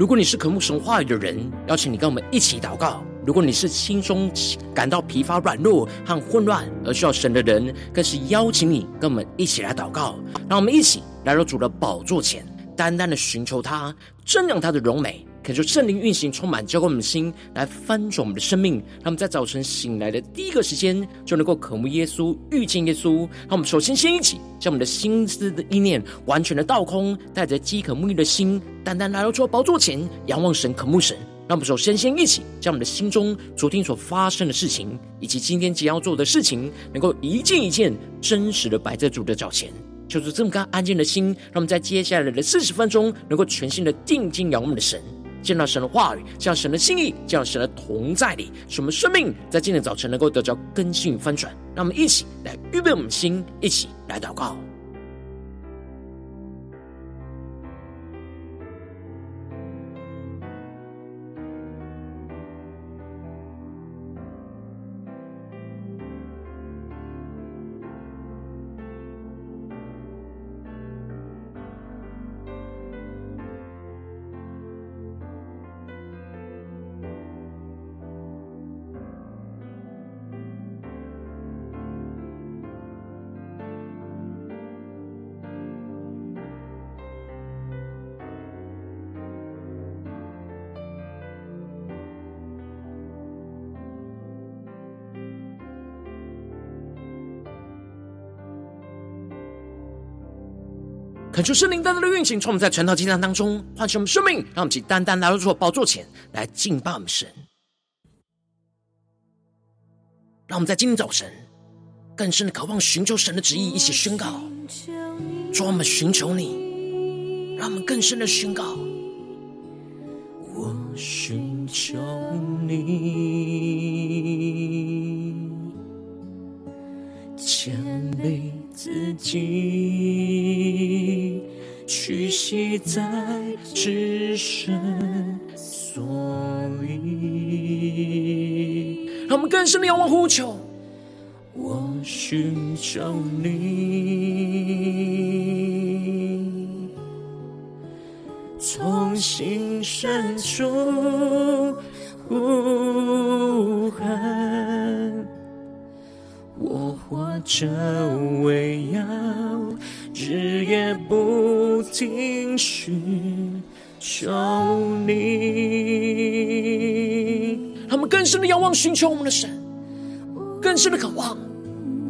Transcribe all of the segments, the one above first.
如果你是渴慕神话语的人，邀请你跟我们一起祷告；如果你是心中感到疲乏、软弱和混乱而需要神的人，更是邀请你跟我们一起来祷告。让我们一起来到主的宝座前，单单的寻求他，瞻仰他的荣美。恳求圣灵运行，充满，浇灌我们的心，来翻转我们的生命。让我们在早晨醒来的第一个时间，就能够渴慕耶稣，遇见耶稣。让我们首先先一起，将我们的心思的意念完全的倒空，带着饥渴沐浴的心，单单来到主的宝座前，仰望神，渴慕神。让我们首先先一起，将我们的心中昨天所发生的事情，以及今天即将要做的事情，能够一件一件真实的摆在主的脚前。就是这么干安静的心，让我们在接下来的四十分钟，能够全心的定睛仰望我们的神。见到神的话语，见到神的心意，见到神的同在里，使我们生命在今天早晨能够得着更新与翻转。让我们一起来预备我们的心，一起来祷告。恳求圣灵单单的运行，从我们在晨祷祭坛当中唤醒我们生命，让我们请单单来到主的宝座前来敬拜我们神。让我们在今天早晨更深的渴望寻求神的旨意，一起宣告：主，我们寻求你，让我们更深的宣告：我寻求你，谦卑自己，屈膝在至圣所以。让我们更深的仰望呼求，我寻找你，从心深处呼喊。我活着为要日夜不停寻求你。他们更深的仰望寻求我们的神，更深的渴望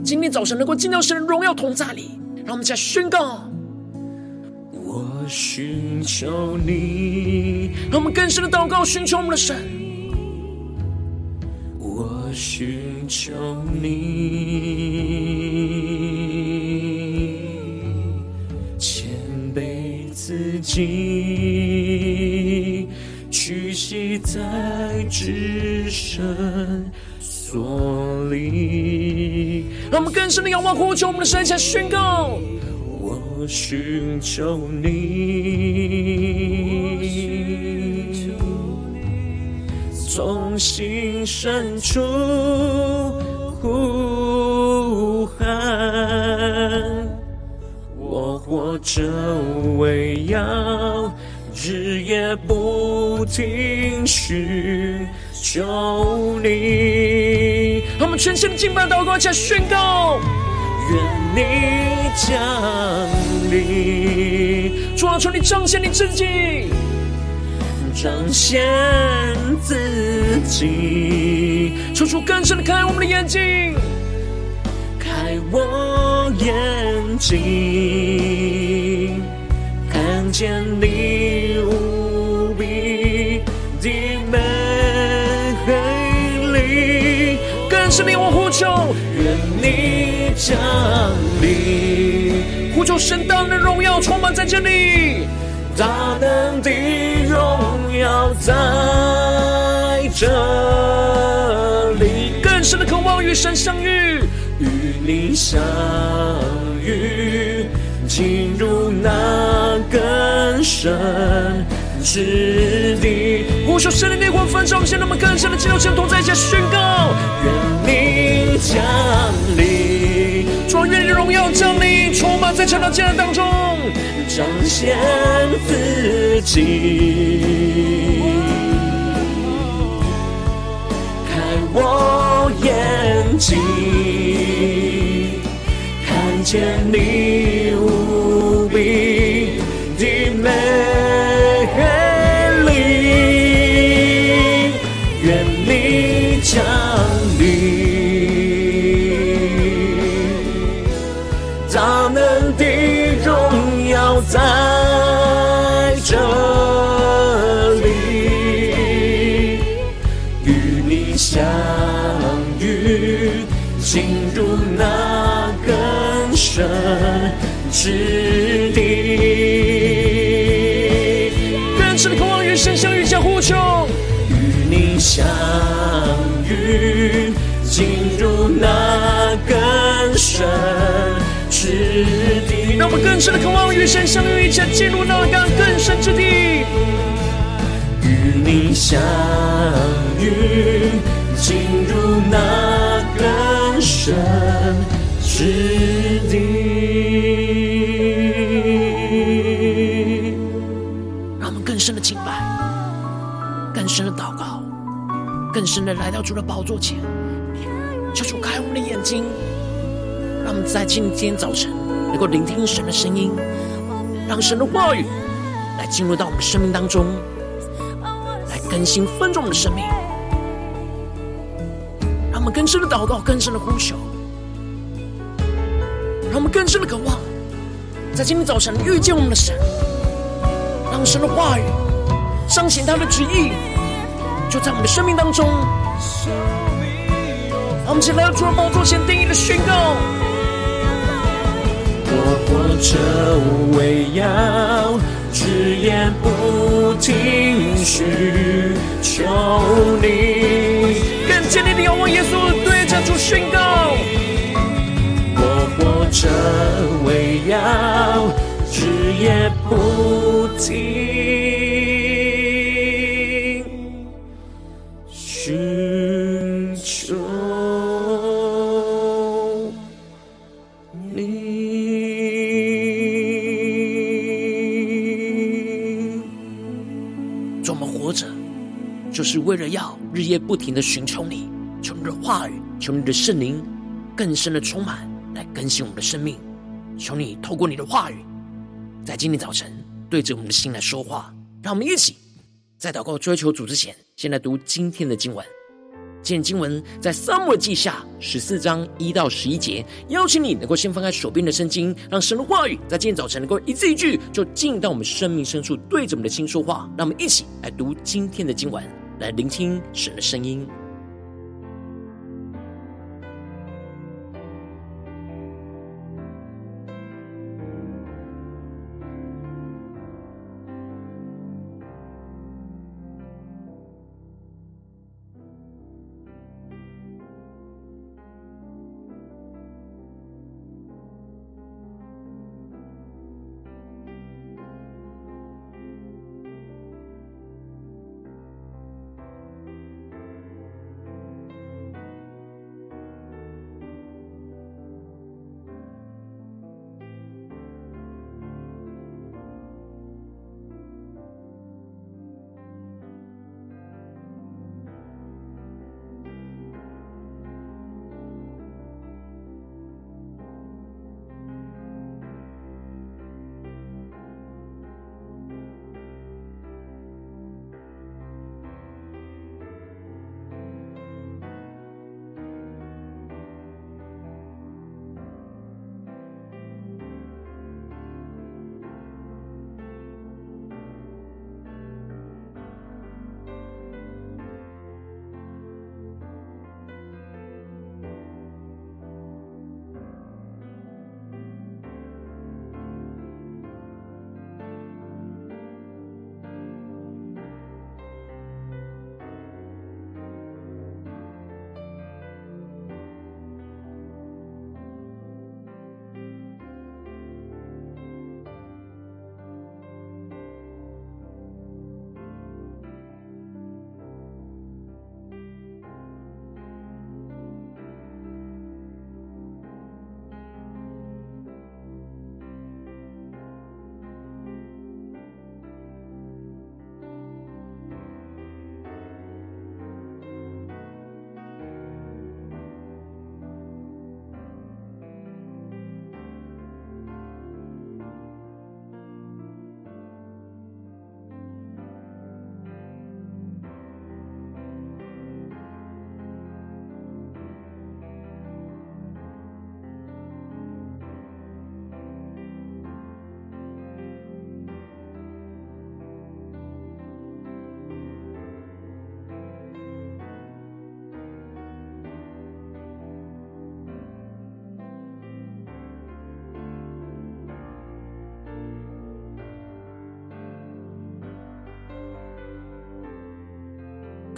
今天早晨能够进到神的荣耀同在里。让我们再宣告：我寻求你。让我们更深的祷告，寻求我们的神。我寻求你，己，屈膝在至圣所里。让我们更深的仰望呼求我们的神，下宣告：我寻求你，从心深处呼喊，我活着为要日夜不停寻求你。让我们全心的敬拜祷告，加宣告：愿你降临，主啊，求你彰显你自己。彰显自己，求主更深的开我们的眼睛，我眼睛，看见你无比的美丽，更深的我呼求，愿你降临，呼求神大的荣耀充满在这里。大能的荣耀在这里，更深的渴望与神相遇，与你相遇，进入那更深之地。呼求圣灵烈火焚烧，现在我们更深的进入神同在一起宣告：愿你降临，主愿你的荣耀降临，充满在晨祷祭坛当中。彰显自己。我眼睛，看见你之地。更深的渴望与神相遇，相呼求，与你相遇，进入那更深之地。让我们更深的渴望与神相遇，一起进入那更更深之地。与你相遇，进入那更深之地。更深的来到主的宝座前，求主开我们的眼睛，让我们在今天早晨。能够聆听神的声音，让神的话语来进入到我们生命当中，来更新分众的生命，让我们更深的祷告，更深的呼求，让我们更深的渴望，在今天早晨遇见我们的神，让神的话语彰显他的旨意，就在我们的生命当中。让我们起来，主的宝座前定义的宣告。我活着为要只言不停续求你，更坚定的仰望耶稣，对着主宣告。我活着为要只言不停。为了要日夜不停的寻求你，求你的话语，求你的圣灵更深的充满，来更新我们的生命。求你透过你的话语，在今天早晨对着我们的心来说话。让我们一起在祷告追求主之前，先来读今天的经文。今天经文在撒母耳记下十四章一到十一节，邀请你能够先翻开手边的圣经，让神的话语在今天早晨能够一字一句就进到我们生命深处，对着我们的心说话。让我们一起来读今天的经文。来聆听神的声音。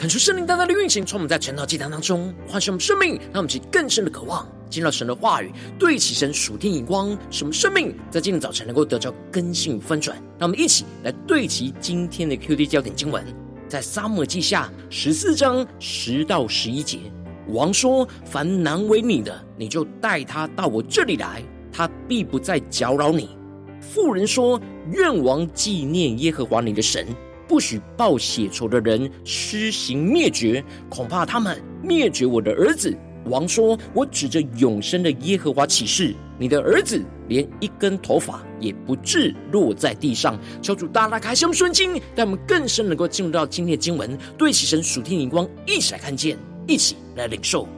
恳求圣灵大大的运行，从我们在晨祷祭坛当中唤醒我们生命，让我们起更深的渴望，进入到神的话语，对齐神属天眼光，使我们生命在今天早晨能够得着更新与翻转。让我们一起来对齐今天的 QD 焦点经文，在撒母耳记下十四章十到十一节，王说：“凡难为你的，你就带他到我这里来，他必不再搅扰你。”妇人说：“愿王纪念耶和华你的神。”不许报血仇的人施行灭绝，恐怕他们灭绝我的儿子。王说：“我指着永生的耶和华起誓，你的儿子连一根头发也不致落在地上。”求主大大开箱顺经，让我们更深能够进入到今天的经文，对齐神属天灵光，一起来看见，一起来领受。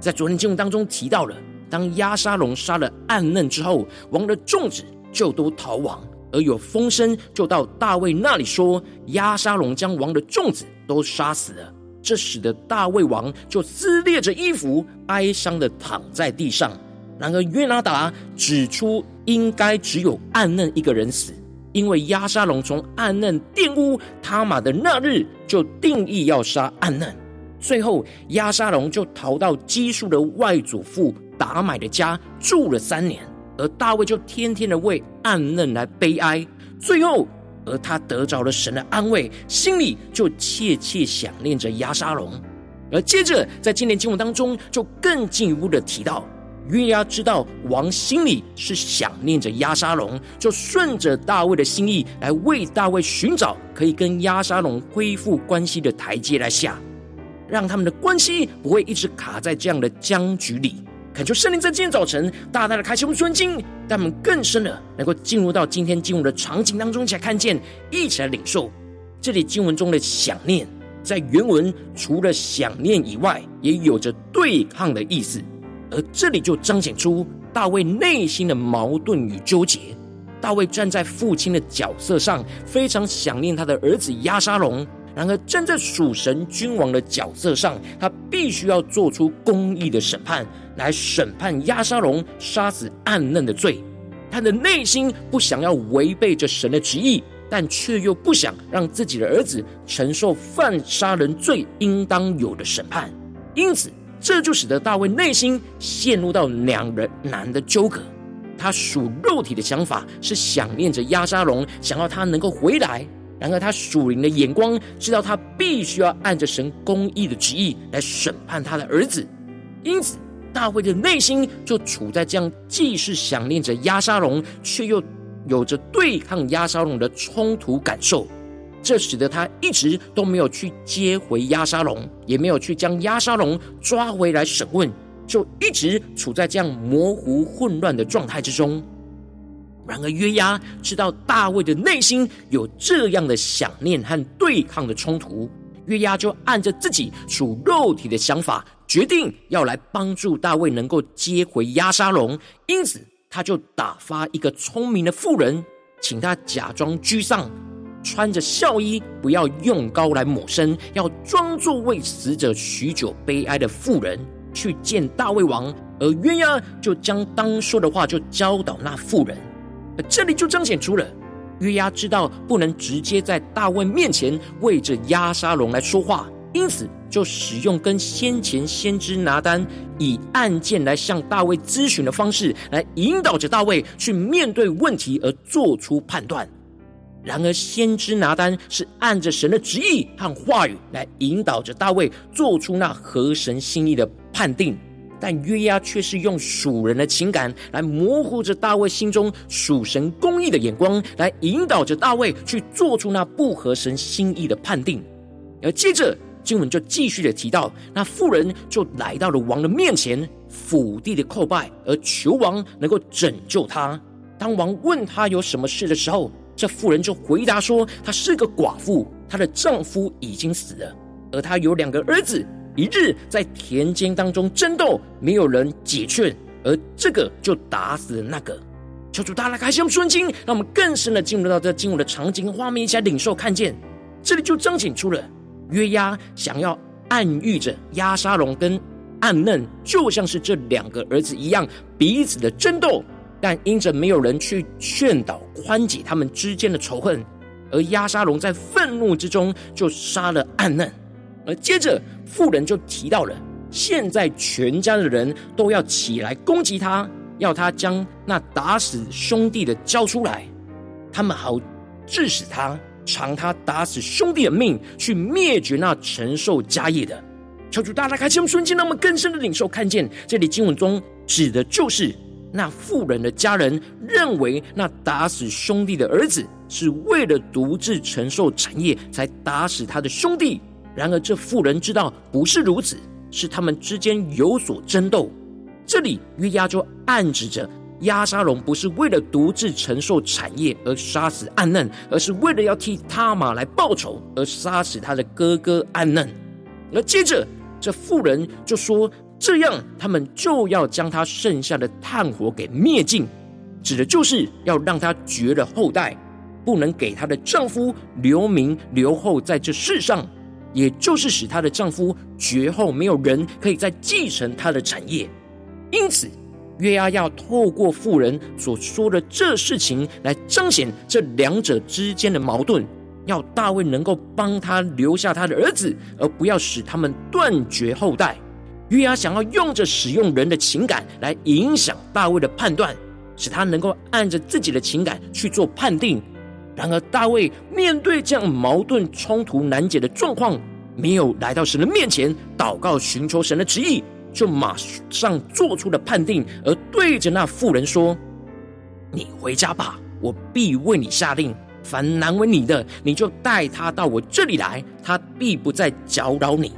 在昨天经文当中提到了，当押沙龙杀了暗嫩之后，王的众子就都逃亡。而有风声就到大卫那里说，押沙龙将王的众子都杀死了。这使得大卫王就撕裂着衣服，哀伤的躺在地上。然而约拿达指出，应该只有暗嫩一个人死，因为押沙龙从暗嫩玷污他玛的那日就定意要杀暗嫩。最后押沙龙就逃到基述的外祖父达买的家住了三年。而大卫就天天的为暗嫩来悲哀，最后，而他得着了神的安慰，心里就切切想念着押沙龙。而接着在今天经文当中，就更进一步的提到，约押知道王心里是想念着押沙龙，就顺着大卫的心意来为大卫寻找可以跟押沙龙恢复关系的台阶来下，让他们的关系不会一直卡在这样的僵局里。恳求圣灵在今天早晨大大的开启我们顺经，让我们更深的能够进入到今天经文的场景当中，一起来看见，一起来领受。这里经文中的想念，在原文除了想念以外，也有着对抗的意思。而这里就彰显出大卫内心的矛盾与纠结。大卫站在父亲的角色上，非常想念他的儿子押沙龙。然而，站在属神君王的角色上，他必须要做出公义的审判，来审判押沙龙杀死暗嫩的罪。他的内心不想要违背着神的旨意，但却又不想让自己的儿子承受犯杀人罪应当有的审判。因此，这就使得大卫内心陷入到两人难的纠葛。他属肉体的想法是想念着押沙龙，想要他能够回来。然而，他属灵的眼光知道，他必须要按着神公义的旨意来审判他的儿子。因此，大卫的内心就处在这样既是想念着押沙龙，却又有着对抗押沙龙的冲突感受。这使得他一直都没有去接回押沙龙，也没有去将押沙龙抓回来审问，就一直处在这样模糊混乱的状态之中。然而约押知道大卫的内心有这样的想念和对抗的冲突，约押就按着自己属肉体的想法，决定要来帮助大卫能够接回押沙龙。因此，他就打发一个聪明的妇人，请他假装居丧，穿着孝衣，不要用膏来抹身，要装作为死者许久悲哀的妇人，去见大卫王。而约押就将当说的话就教导那妇人。这里就彰显出了约押知道不能直接在大卫面前为着押沙龙来说话，因此就使用跟先前先知拿单以案件来向大卫咨询的方式，来引导着大卫去面对问题而做出判断。然而，先知拿单是按着神的旨意和话语来引导着大卫做出那合神心意的判定。但约押却是用属人的情感来模糊着大卫心中属神公义的眼光，来引导着大卫去做出那不合神心意的判定。而接着经文就继续的提到，那妇人就来到了王的面前，俯地的叩拜，而求王能够拯救她。当王问她有什么事的时候，这妇人就回答说：她是个寡妇，她的丈夫已经死了，而她有两个儿子。一日在田间当中争斗，没有人解劝，而这个就打死了那个。求主大大开箱顺经，让我们更深的进入到这经文的场景画面，一起来领受看见。这里就彰显出了约押想要暗喻着押沙龙跟暗嫩，就像是这两个儿子一样彼此的争斗，但因着没有人去劝导宽解他们之间的仇恨，而押沙龙在愤怒之中就杀了暗嫩。而接着妇人就提到了，现在全家的人都要起来攻击他，要他将那打死兄弟的交出来，他们好致死他，偿他打死兄弟的命，去灭绝那承受家业的。求主大大开启我们瞬间，让我们更深的领受看见，这里经文中指的就是那妇人的家人认为那打死兄弟的儿子是为了独自承受产业才打死他的兄弟。然而这妇人知道不是如此，是他们之间有所争斗。这里约押就暗指着押沙龙不是为了独自承受产业而杀死暗嫩，而是为了要替他马来报仇而杀死他的哥哥暗嫩。而接着。这妇人就说：“这样，他们就要将他剩下的炭火给灭尽，指的就是要让他绝了后代，不能给她的丈夫留名留后在这世上，也就是使她的丈夫绝后，没有人可以再继承她的产业。因此，约押要透过妇人所说的这事情来彰显这两者之间的矛盾。”要大卫能够帮他留下他的儿子，而不要使他们断绝后代。约押想要用着使用人的情感来影响大卫的判断，使他能够按着自己的情感去做判定。然而，大卫面对这样矛盾冲突难解的状况，没有来到神的面前祷告寻求神的旨意，就马上做出了判定，而对着那妇人说：“你回家吧，我必为你下令。”凡难为你的，你就带他到我这里来，他必不再搅扰你。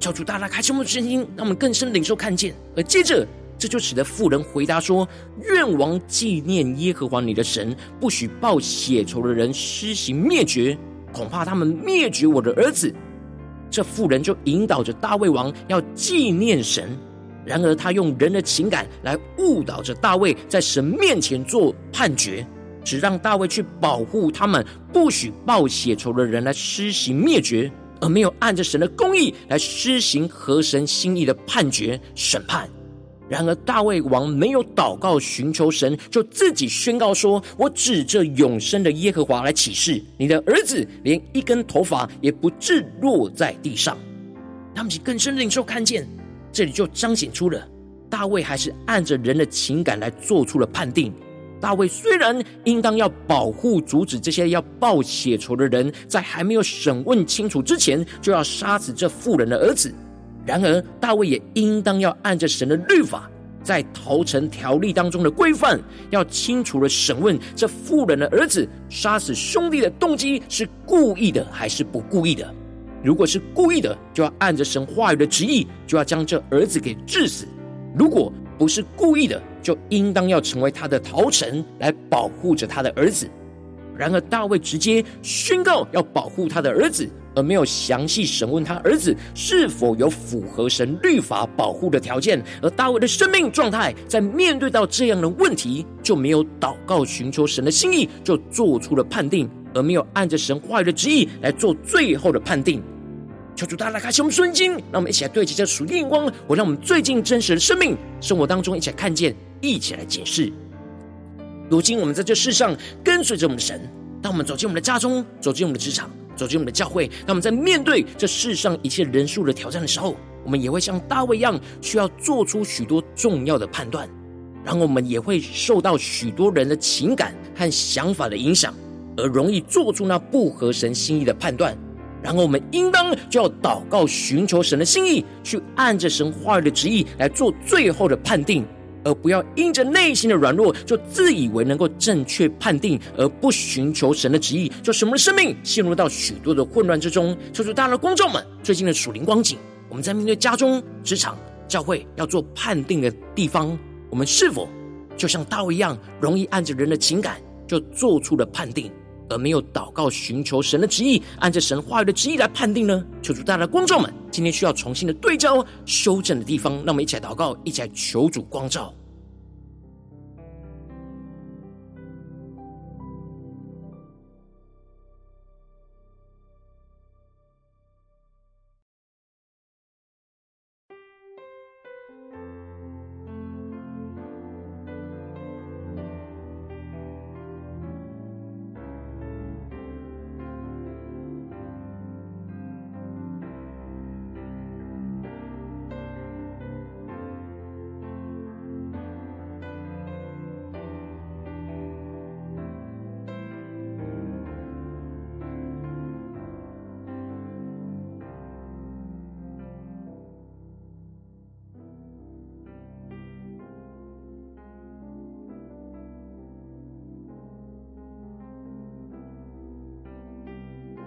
求主大大开启我们的声音，让我们更深领受看见。而接着，这就使得妇人回答说：“愿王纪念耶和华你的神，不许报血仇的人施行灭绝，恐怕他们灭绝我的儿子。”这妇人就引导着大卫王要纪念神，然而他用人的情感来误导着大卫，在神面前做判决。只让大卫去保护他们，不许报血仇的人来施行灭绝，而没有按着神的公义来施行合神心意的判决审判。然而大卫王没有祷告寻求神，就自己宣告说：“我指着永生的耶和华来起誓，你的儿子连一根头发也不致落在地上。”他们其更深领受看见，这里就彰显出了大卫还是按着人的情感来做出了判定。大卫虽然应当要保护、阻止这些要报血仇的人，在还没有审问清楚之前，就要杀死这妇人的儿子。然而，大卫也应当要按着神的律法，在逃城条例当中的规范，要清楚的审问这妇人的儿子杀死兄弟的动机是故意的还是不故意的。如果是故意的，就要按着神话语的旨意，就要将这儿子给治死；如果不是故意的，就应当要成为他的逃城，来保护着他的儿子。然而大卫直接宣告要保护他的儿子，而没有详细审问他儿子是否有符合神律法保护的条件。而大卫的生命状态，在面对到这样的问题，就没有祷告寻求神的心意，就做出了判定，而没有按着神话语的旨意来做最后的判定。求主大大开启我们圣经，让我们一起来对齐这属灵眼光，我让我们最近真实的生命生活当中一起来看见。一起来解释。如今我们在这世上跟随着我们的神，当我们走进我们的家中，走进我们的职场，走进我们的教会，当我们在面对这世上一切人数的挑战的时候，我们也会像大卫一样，需要做出许多重要的判断。然后我们也会受到许多人的情感和想法的影响，而容易做出那不合神心意的判断。然后我们应当就要祷告，寻求神的心意，去按着神话语的旨意来做最后的判定。而不要因着内心的软弱，就自以为能够正确判定，而不寻求神的旨意，就使我们的生命陷入到许多的混乱之中。求主大家的观众们，最近的属灵光景，我们在面对家中、职场、教会要做判定的地方，我们是否就像大卫一样，容易按着人的情感就做出了判定，而没有祷告寻求神的旨意，按着神话语的旨意来判定呢？求主大家的观众们。今天需要重新的对照、修正的地方，让我们一起来祷告，一起来求主光照。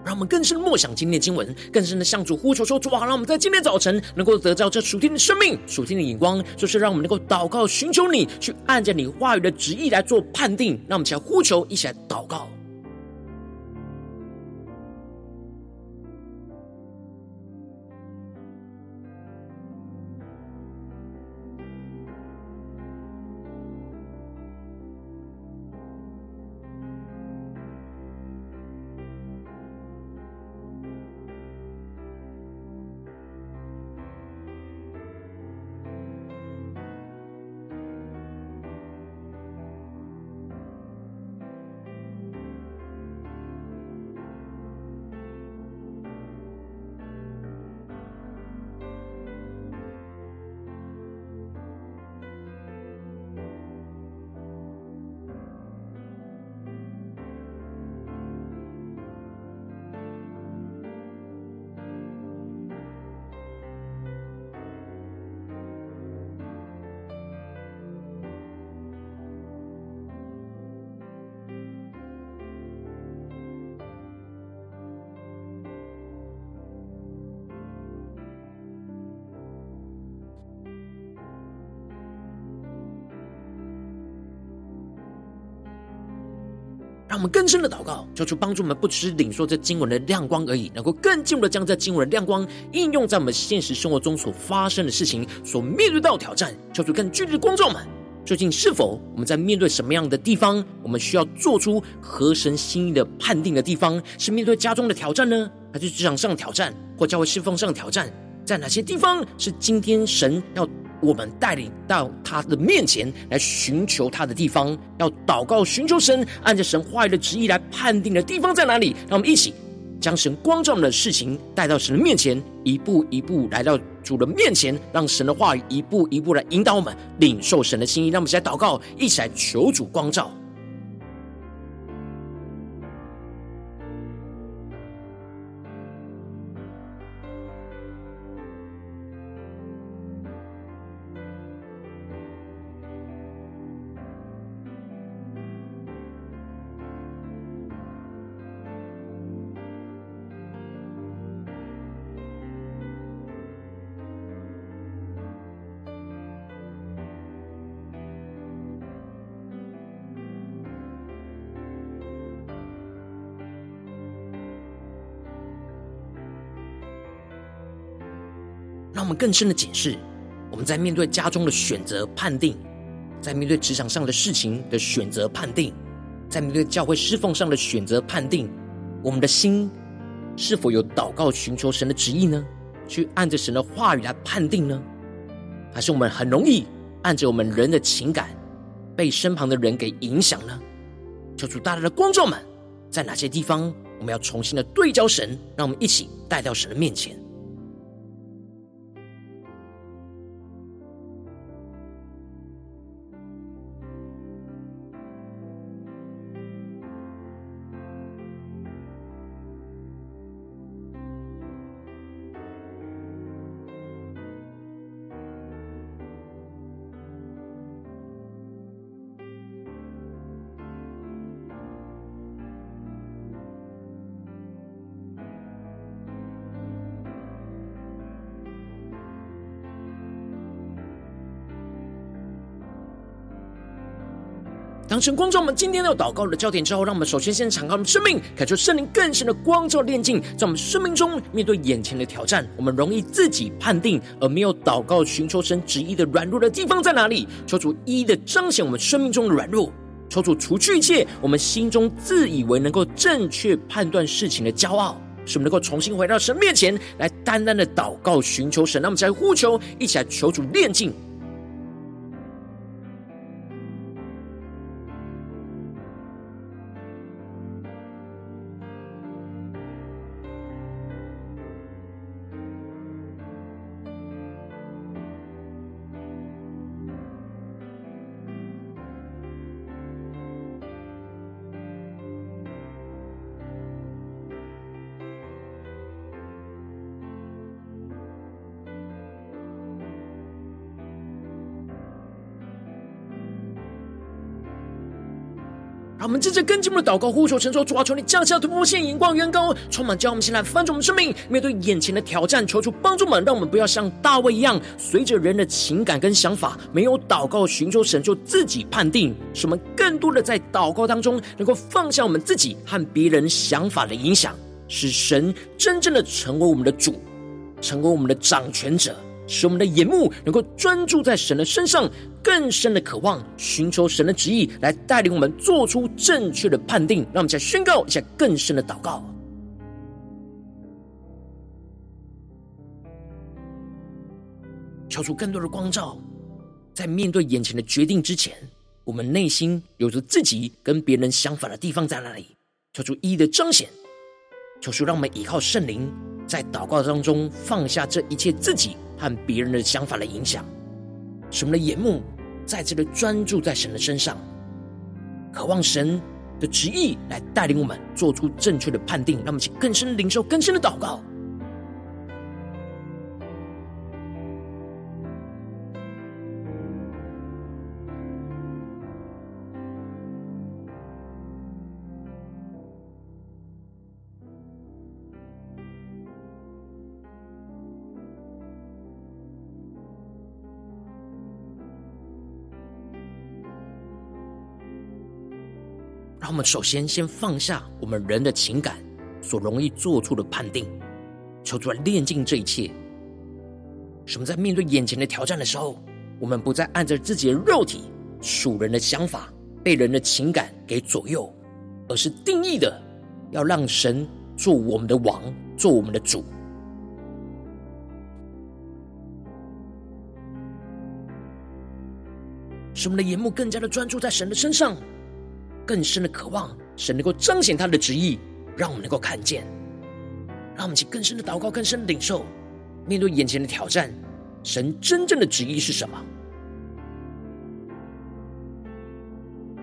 让我们更深的默想今天的经文，更深的向主呼求说：主啊，让我们在今天早晨能够得到这属天的生命、属天的眼光，就是让我们能够祷告、寻求你，去按着你话语的旨意来做判定。让我们起来呼求，一起来祷告。让我们更深的祷告，求主帮助我们，不只是领受这经文的亮光而已，能够更进一步的将这经文的亮光应用在我们现实生活中所发生的事情、所面对到的挑战。求主更具体的光照我们，究竟是否我们在面对什么样的地方，我们需要做出合神心意的判定的地方？是面对家中的挑战呢，还是职场上的挑战，或教会侍奉上的挑战？在哪些地方是今天神要我们带领到他的面前来寻求他的地方，要祷告寻求神，按着神话语的旨意来判定的地方在哪里？让我们一起将神光照的事情带到神的面前，一步一步来到主的面前，让神的话语一步一步来引导我们领受神的心意。让我们一起来祷告，一起来求主光照。让我们更深的解释，我们在面对家中的选择判定，在面对职场上的事情的选择判定，在面对教会侍奉上的选择判定，我们的心是否有祷告寻求神的旨意呢？去按着神的话语来判定呢？还是我们很容易按着我们人的情感，被身旁的人给影响呢？求主大大的光照们，在哪些地方我们要重新的对焦神，让我们一起带到神的面前。当神光照我们今天要祷告的焦点之后，让我们首先先敞开我们生命，感受圣灵更深的光照炼净，在我们生命中面对眼前的挑战，我们容易自己判定而没有祷告寻求神旨意的软弱的地方在哪里？求主一一的彰显我们生命中的软弱，求主除去一切我们心中自以为能够正确判断事情的骄傲，使我们能够重新回到神面前来单单的祷告寻求神。让我们再呼求，一起来求主炼净。我们接着跟进我们的祷告，呼求神说：主啊，求你降下突破性眼光，远高，充满叫我们先来翻转我们生命，面对眼前的挑战，求主帮助我们，让我们不要像大卫一样，随着人的情感跟想法，没有祷告寻求神就自己判定。使我们更多的在祷告当中，能够放下我们自己和别人想法的影响，使神真正的成为我们的主，成为我们的掌权者。使我们的眼目能够专注在神的身上，更深的渴望寻求神的旨意，来带领我们做出正确的判定。让我们再宣告一下更深的祷告，求出更多的光照，在面对眼前的决定之前，我们内心有着自己跟别人相反的地方在哪里？求出一一的彰显，求出让我们依靠圣灵，在祷告当中放下这一切自己。和别人的想法的影响，使我们的眼目再次的专注在神的身上，渴望神的旨意来带领我们做出正确的判定，让我们去更深的领受、更深的祷告。我们首先先放下我们人的情感所容易做出的判定，求主来炼净这一切。什么在面对眼前的挑战的时候，我们不再按着自己的肉体、属人的想法，被人的情感给左右，而是定义的要让神做我们的王，做我们的主。使我们的眼目更加的专注在神的身上。更深的渴望，神能够彰显他的旨意，让我们能够看见，让我们去更深的祷告，更深的领受。面对眼前的挑战，神真正的旨意是什么？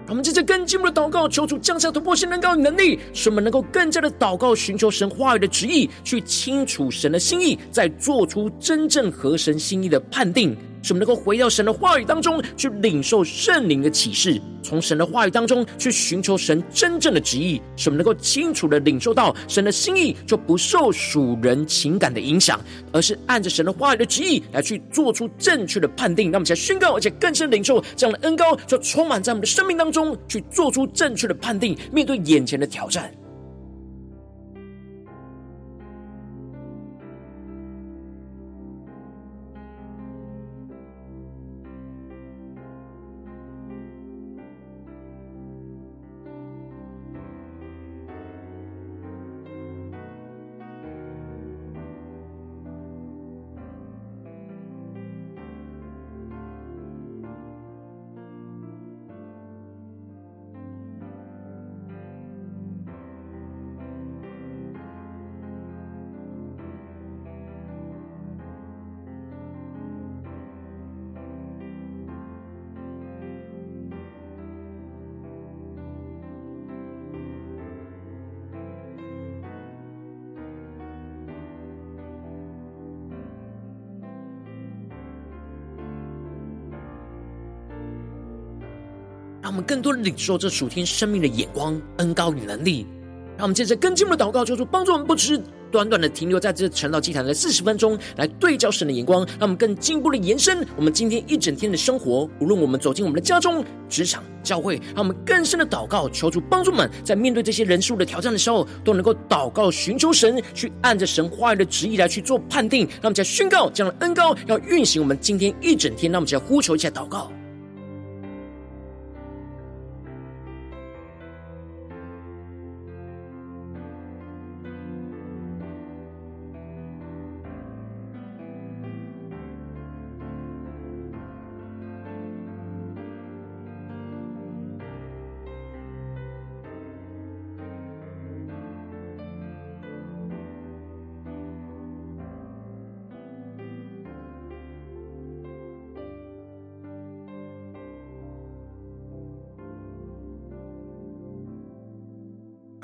我们接着更进一步的祷告，求主降下突破性能高与能力，使我们能够更加的祷告，寻求神话语的旨意，去清楚神的心意，再做出真正合神心意的判定。使我们能够回到神的话语当中去领受圣灵的启示，从神的话语当中去寻求神真正的旨意，使我们能够清楚的领受到神的心意，就不受属人情感的影响，而是按着神的话语的旨意来去做出正确的判定。让我们在宣告，而且更深领受这样的恩膏，就充满在我们的生命当中，去做出正确的判定，面对眼前的挑战。我们更多的领受这属天生命的眼光、恩高与能力。让我们接着更进一步的祷告，求主帮助我们，不只是短短的停留在这晨祷祭坛的四十分钟，来对焦神的眼光。让我们更进一步的延伸我们今天一整天的生活。无论我们走进我们的家中、职场、教会，让我们更深的祷告，求主帮助我们，在面对这些人数的挑战的时候，都能够祷告寻求神，去按着神话语的旨意来去做判定。让我们再宣告这样的恩高要运行我们今天一整天。让我们再呼求一下祷告。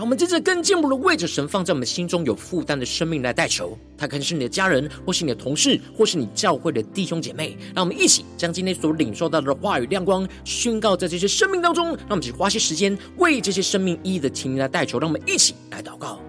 我们真正更进一步的为着神放在我们心中有负担的生命来代求，他可能是你的家人，或是你的同事，或是你教会的弟兄姐妹。让我们一起将今天所领受到的话语亮光宣告在这些生命当中。让我们一起花些时间为这些生命意义的情来代求。让我们一起来祷告。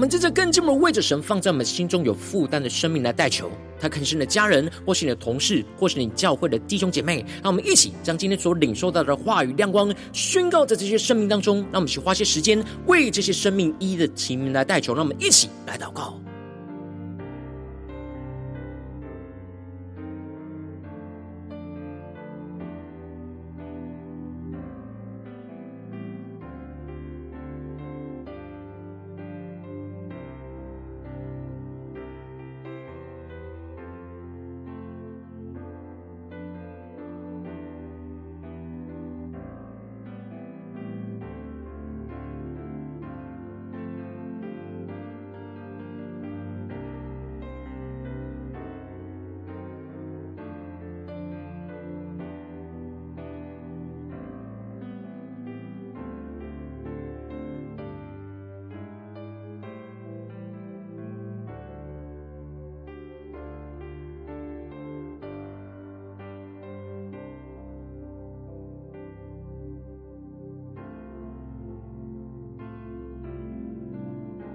我们在这更进一步为着神放在我们心中有负担的生命来代求，他可能是你的家人，或是你的同事，或是你教会的弟兄姐妹。让我们一起将今天所领受到的话语亮光宣告在这些生命当中。让我们去花些时间为这些生命一的提名来代求。让我们一起来祷告。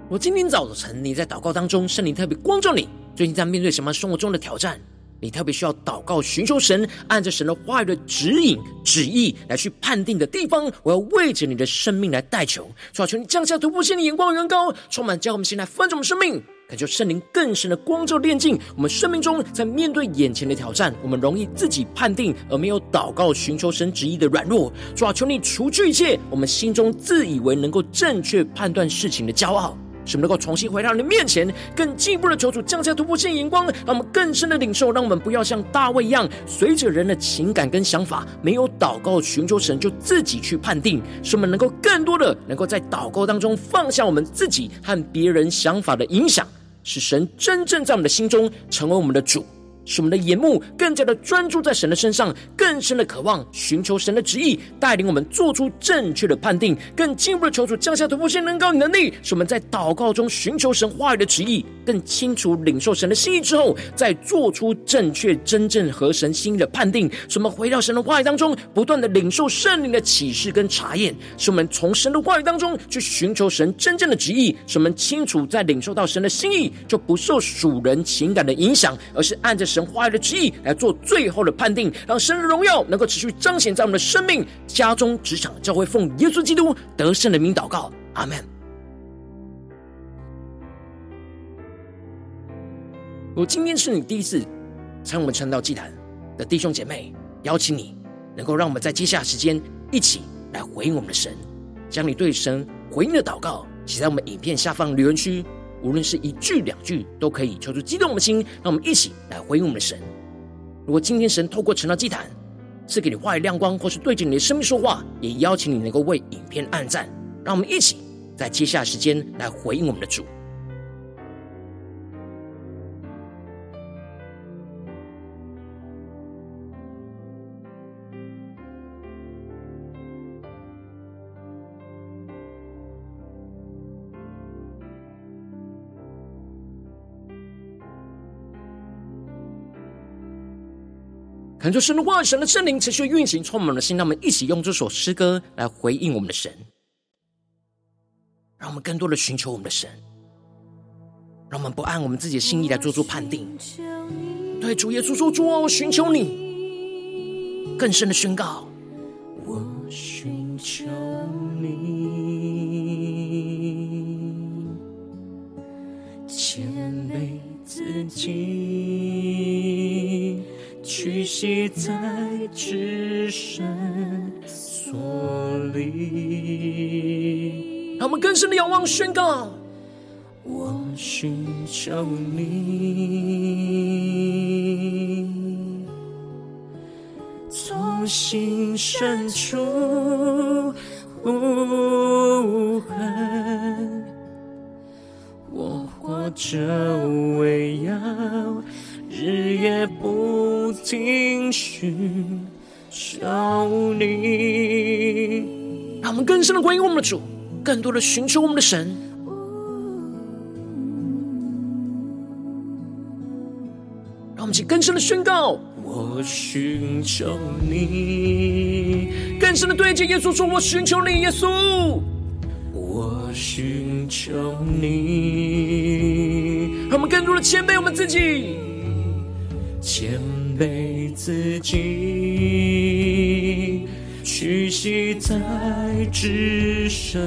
我今天早晨，你在祷告当中，圣灵特别光照你。最近在面对什么生活中的挑战？你特别需要祷告，寻求神，按着神的话语的指引、旨意来去判定的地方。我要为着你的生命来代求，主啊求你降下突破性的眼光，远高，充满叫我们现在翻转我们生命，感受圣灵更深的光照炼净我们生命中，在面对眼前的挑战，我们容易自己判定而没有祷告、寻求神旨意的软弱。主啊求你除去一切我们心中自以为能够正确判断事情的骄傲。使我们能够重新回到你的面前，更进一步的求主降下突破性眼光，让我们更深的领受，让我们不要像大卫一样，随着人的情感跟想法，没有祷告寻求神就自己去判定。使我们能够更多的能够在祷告当中放下我们自己和别人想法的影响，使神真正在我们的心中成为我们的主。使我们的眼目更加的专注在神的身上，更深的渴望寻求神的旨意，带领我们做出正确的判定，更进一步的求主降下突破性能高能力，使我们在祷告中寻求神话语的旨意，更清楚领受神的心意之后，再做出正确、真正合神心意的判定。使我们回到神的话语当中，不断的领受圣灵的启示跟查验，使我们从神的话语当中去寻求神真正的旨意。使我们清楚在领受到神的心意，就不受属人情感的影响，而是按着。神话语的旨意来做最后的判定，让神的荣耀能够持续彰显在我们的生命、家中、职场、教会，奉耶稣基督得胜的名祷告，阿门。如果今天是你第一次参我们晨祷祭坛的弟兄姐妹，邀请你能够让我们在接下来时间一起来回应我们的神，将你对神回应的祷告写在我们影片下方留言区。无论是一句两句，都可以求出激动我们的心，让我们一起来回应我们的神。如果今天神透过成了祭坛赐给你话语亮光，或是对着你的生命说话，也邀请你能够为影片按赞，让我们一起在接下来时间来回应我们的主。恳求神的话语，神的圣灵持续运行，充满了心。让我们一起用这首诗歌来回应我们的神，让我们更多的寻求我们的神，让我们不按我们自己的心意来做出判定。对主耶稣说：“主啊，我寻求你。”更深的宣告：“我寻求你，谦卑自己。”屈膝在至圣所里。让我们更深的仰望宣告。我寻求你，从心深处呼喊，我活着为要日夜不停寻找你。让我们更深的归应我们的主，更多的寻求我们的神。让我们一起更深的宣告：我寻求你，更深的对接耶稣说：“我寻求你，耶稣。”我寻求你，让我们更多的谦卑我们自己，谦被自己，屈膝在至圣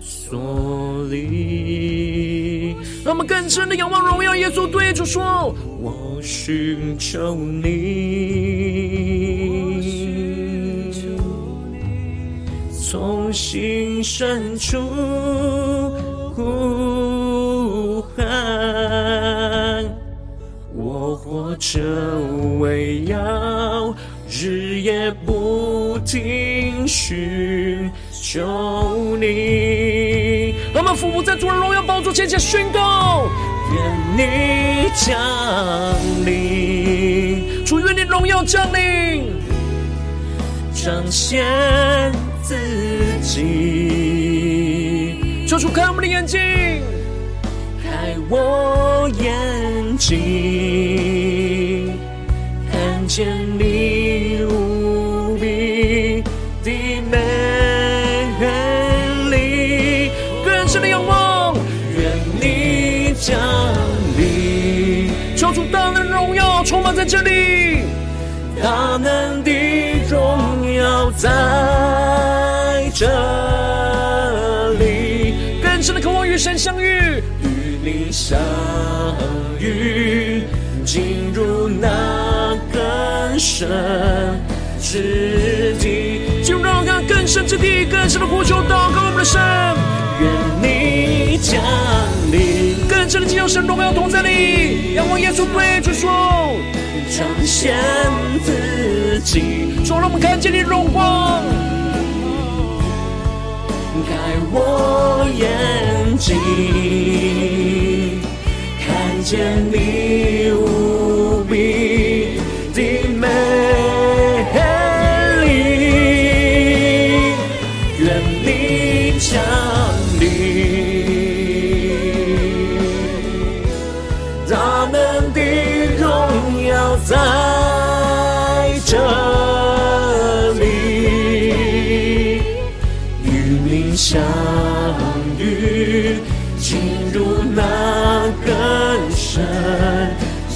所里。让我们更深的仰望荣耀耶稣，对主说：“我寻求你，从心深处呼喊，着为要日夜不停寻求你。”让我们俯伏在主的荣耀宝座前，前宣告：愿你降临，主愿你荣耀降临，彰显自己。求主开我们的眼睛，开我眼睛，见你无比的美丽，更深的仰望，愿你。降临，求主大能荣耀充满在这里，大能的荣耀在这里，更深的渴望与神相遇，与你相遇，今深之地，进入那更深之地，更深的呼求祷告我们的神，愿你降临。更深的进入神荣耀同在里，仰望耶稣对主说：彰显自己，主让我们看见你荣光，开我眼睛，看见你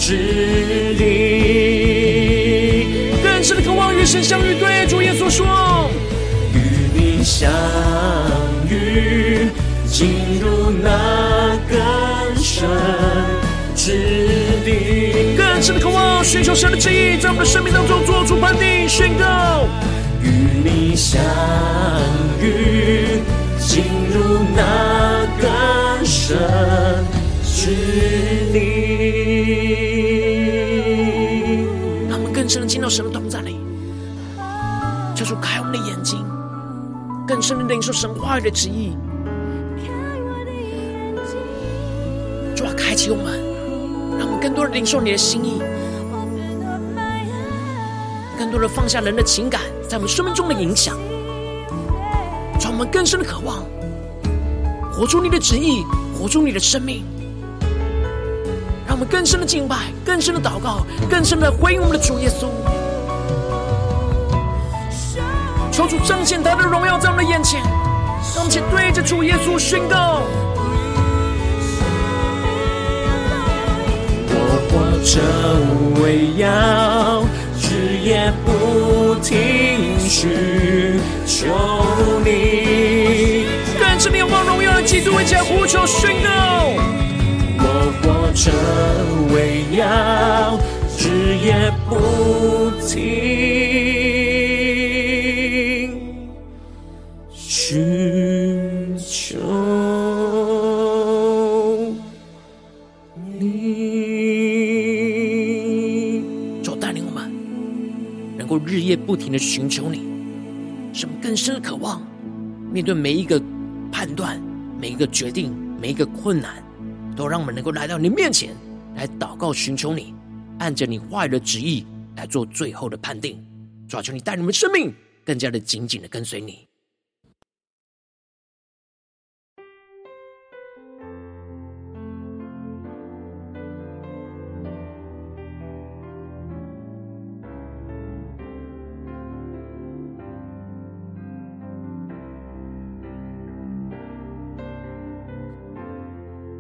之地，更深的渴望与神相遇。对主耶稣说：与你相遇，进入那更深之地。更深的渴望，寻求神的旨意，在我们的生命当中做出判定、宣告。与你相遇，进入那更深之地。让我们更深的进到神的同在里，求主开我们的眼睛，更深的领受神话语的旨意。主要开启我们。让我们更多的领受你的心意，更多的放下人的情感在我们生命中的影响，让我们更深的渴望活出你的旨意，活出你的生命，我们更深的敬拜，更深的祷告，更深的回应我们的主耶稣。求主彰显他的荣耀在我们的眼前，让我们对着主耶稣宣告。我活着为要日夜不停寻求你，更是仰望荣耀的基督为家呼求宣告。我活着为要日夜不停寻求你。主带领我们，能够日夜不停的寻求你，什么更深的渴望，面对每一个判断、每一个决定、每一个困难，都让我们能够来到你面前来祷告寻求你。按着你话语的旨意来做最后的判定，抓住，你带你们生命更加的紧紧的跟随你。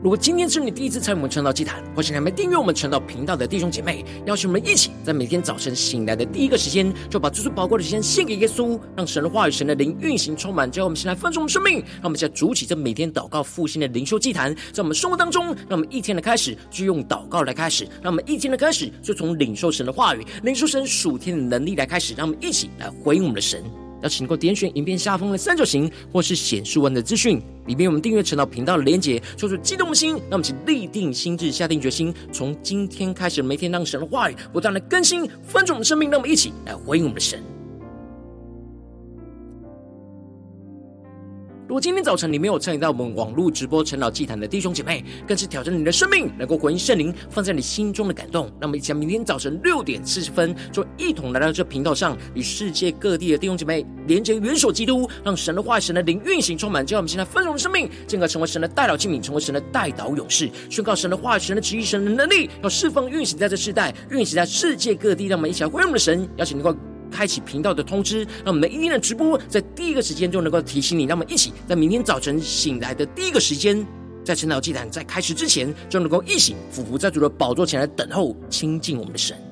如果今天是你第一次参与我们晨祷祭坛，或是还没订阅我们晨祷频道的弟兄姐妹，邀请我们一起在每天早晨醒来的第一个时间，就把最最宝贵的时间献给耶稣，让神的话语、神的灵运行充满，叫我们先来分盛我们生命，让我们现在主起这每天祷告复兴的灵修祭坛，在我们生活当中，让我们一天的开始就用祷告来开始，让我们一天的开始就从领受神的话语、领受神属天的能力来开始，让我们一起来回应我们的神。要请能够点选影片下方的三角形，或是显示文的资讯，里面我们订阅陈老频道的连结，说出激动的心，让我们一起立定心智，下定决心，从今天开始，每天让神的话语不断的更新，翻转我们生命，让我们一起来回应我们的神。如果今天早晨你没有参与到我们网络直播晨祷祭坛的弟兄姐妹，更是挑战你的生命，能够回应圣灵放在你心中的感动。那么，一起明天早晨六点四十分，就一同来到这频道上，与世界各地的弟兄姐妹连接元首基督，让神的话语、神的灵运行充满。叫我们现在丰盛的生命，进而成为神的代祷器皿，成为神的代祷勇士，宣告神的话语、神的旨意、神的能力，要释放运行在这世代，运行在世界各地。让我们一起来回应我们的神，邀请你能够。开启频道的通知，让我们的一天的直播在第一个时间就能够提醒你。让我们一起在明天早晨醒来的第一个时间，在晨祷祭坛在开始之前，就能够一起俯伏在主的宝座前来等候亲近我们的神。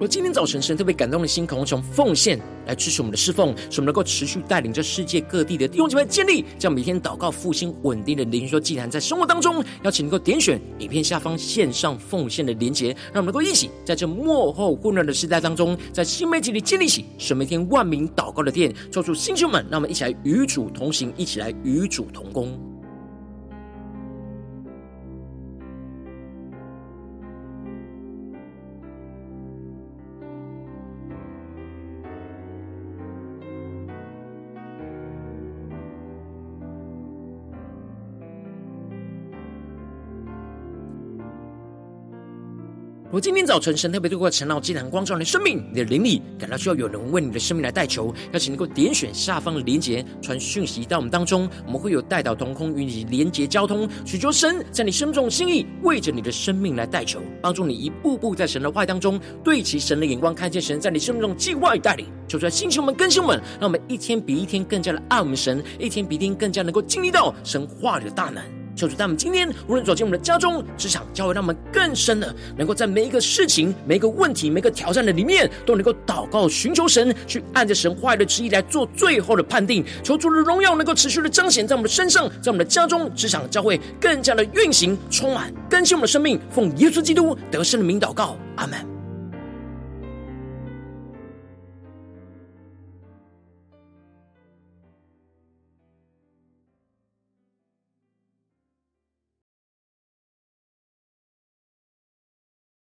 而今天早晨，神特别感动的心，渴望从奉献来支持我们的侍奉，使我们能够持续带领着世界各地的弟兄姐妹建立，将每天祷告复兴稳定的灵修祭坛，在生活当中，邀请能够点选影片下方线上奉献的连结，让我们能够一起在这幕后混乱的时代当中，在新媒体里建立起神每天万名祷告的殿，抽出弟兄们，让我们一起来与主同行，一起来与主同工。今天早晨，神特别透过陈老祭坛光照你的生命，你的灵里感到需要有人为你的生命来代求，邀请能够点选下方的连结，传讯息到我们当中，我们会有代祷同工与你连结交通，寻求神在你生命中的心意，为着你的生命来代求，帮助你一步步在神的话当中对齐神的眼光，看见神在你生命中计划与带领，求出来星球们、更新们，让我们一天比一天更加的爱我们神，一天比一天更加能够经历到神话语的大能。求主，他们今天无论走进我们的家中、职场、教会，让我们更深的能够在每一个事情、每一个问题、每个挑战的里面，都能够祷告、寻求神，去按着神话语的旨意来做最后的判定。求主的荣耀能够持续的彰显在我们的身上，在我们的家中、职场、教会，更加的运行、充满、更新我们的生命。奉耶稣基督得胜的名祷告，阿门。